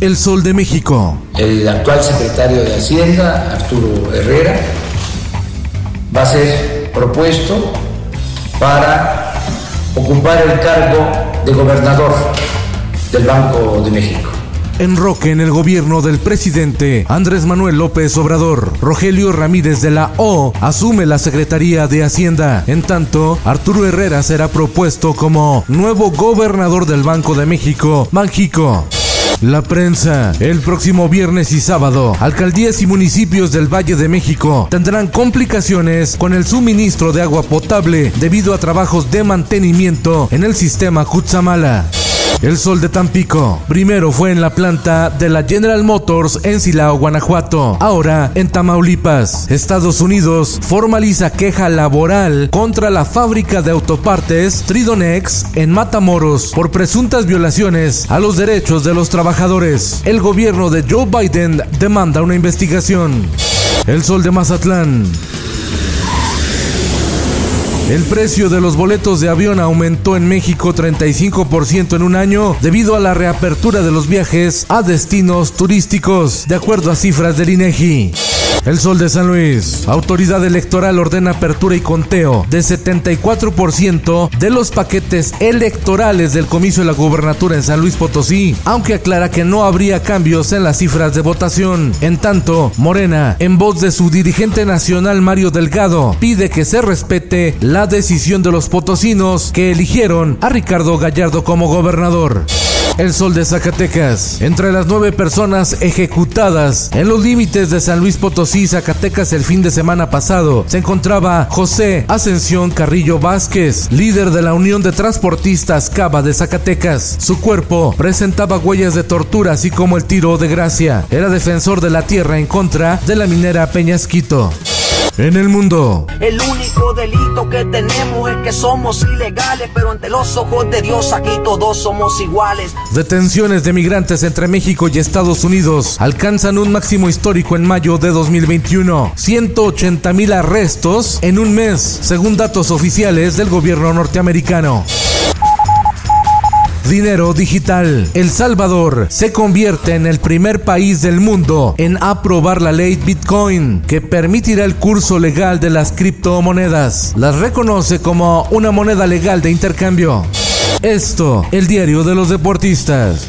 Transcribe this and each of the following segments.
El Sol de México. El actual secretario de Hacienda, Arturo Herrera, va a ser propuesto para ocupar el cargo de gobernador del Banco de México. Enroque en el gobierno del presidente Andrés Manuel López Obrador. Rogelio Ramírez de la O asume la Secretaría de Hacienda. En tanto, Arturo Herrera será propuesto como nuevo gobernador del Banco de México, Banjico. La prensa. El próximo viernes y sábado, alcaldías y municipios del Valle de México tendrán complicaciones con el suministro de agua potable debido a trabajos de mantenimiento en el sistema Cutzamala. El sol de Tampico. Primero fue en la planta de la General Motors en Silao, Guanajuato. Ahora en Tamaulipas. Estados Unidos formaliza queja laboral contra la fábrica de autopartes Tridonex en Matamoros por presuntas violaciones a los derechos de los trabajadores. El gobierno de Joe Biden demanda una investigación. El sol de Mazatlán. El precio de los boletos de avión aumentó en México 35% en un año debido a la reapertura de los viajes a destinos turísticos, de acuerdo a cifras del INEGI. El Sol de San Luis. Autoridad electoral ordena apertura y conteo de 74% de los paquetes electorales del comicio de la gubernatura en San Luis Potosí, aunque aclara que no habría cambios en las cifras de votación. En tanto, Morena, en voz de su dirigente nacional Mario Delgado, pide que se respete la decisión de los potosinos que eligieron a Ricardo Gallardo como gobernador. El Sol de Zacatecas. Entre las nueve personas ejecutadas en los límites de San Luis Potosí, Zacatecas el fin de semana pasado, se encontraba José Ascensión Carrillo Vázquez, líder de la Unión de Transportistas Cava de Zacatecas. Su cuerpo presentaba huellas de tortura, así como el tiro de gracia. Era defensor de la tierra en contra de la minera Peñasquito. En el mundo. El único delito que tenemos es que somos ilegales, pero ante los ojos de Dios aquí todos somos iguales. Detenciones de migrantes entre México y Estados Unidos alcanzan un máximo histórico en mayo de 2021. 180 mil arrestos en un mes, según datos oficiales del gobierno norteamericano. Dinero digital. El Salvador se convierte en el primer país del mundo en aprobar la ley Bitcoin, que permitirá el curso legal de las criptomonedas. Las reconoce como una moneda legal de intercambio. Esto, el diario de los deportistas.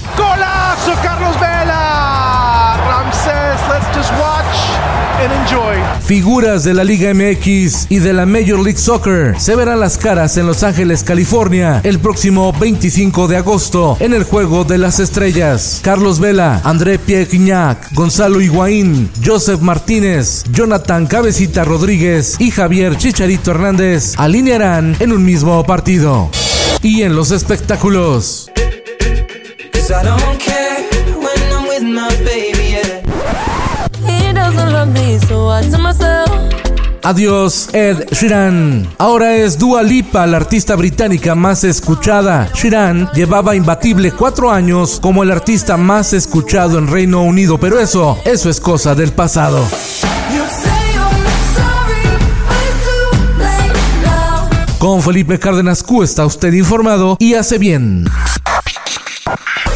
Figuras de la Liga MX y de la Major League Soccer se verán las caras en Los Ángeles, California, el próximo 25 de agosto en el Juego de las Estrellas. Carlos Vela, André Pierre Guignac, Gonzalo Higuaín, Joseph Martínez, Jonathan Cabecita Rodríguez y Javier Chicharito Hernández alinearán en un mismo partido. Y en los espectáculos. Adiós, Ed Sheeran. Ahora es Dua Lipa, la artista británica más escuchada. Sheeran llevaba imbatible cuatro años como el artista más escuchado en Reino Unido, pero eso, eso es cosa del pasado. Con Felipe Cárdenas Q está usted informado y hace bien.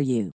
for you.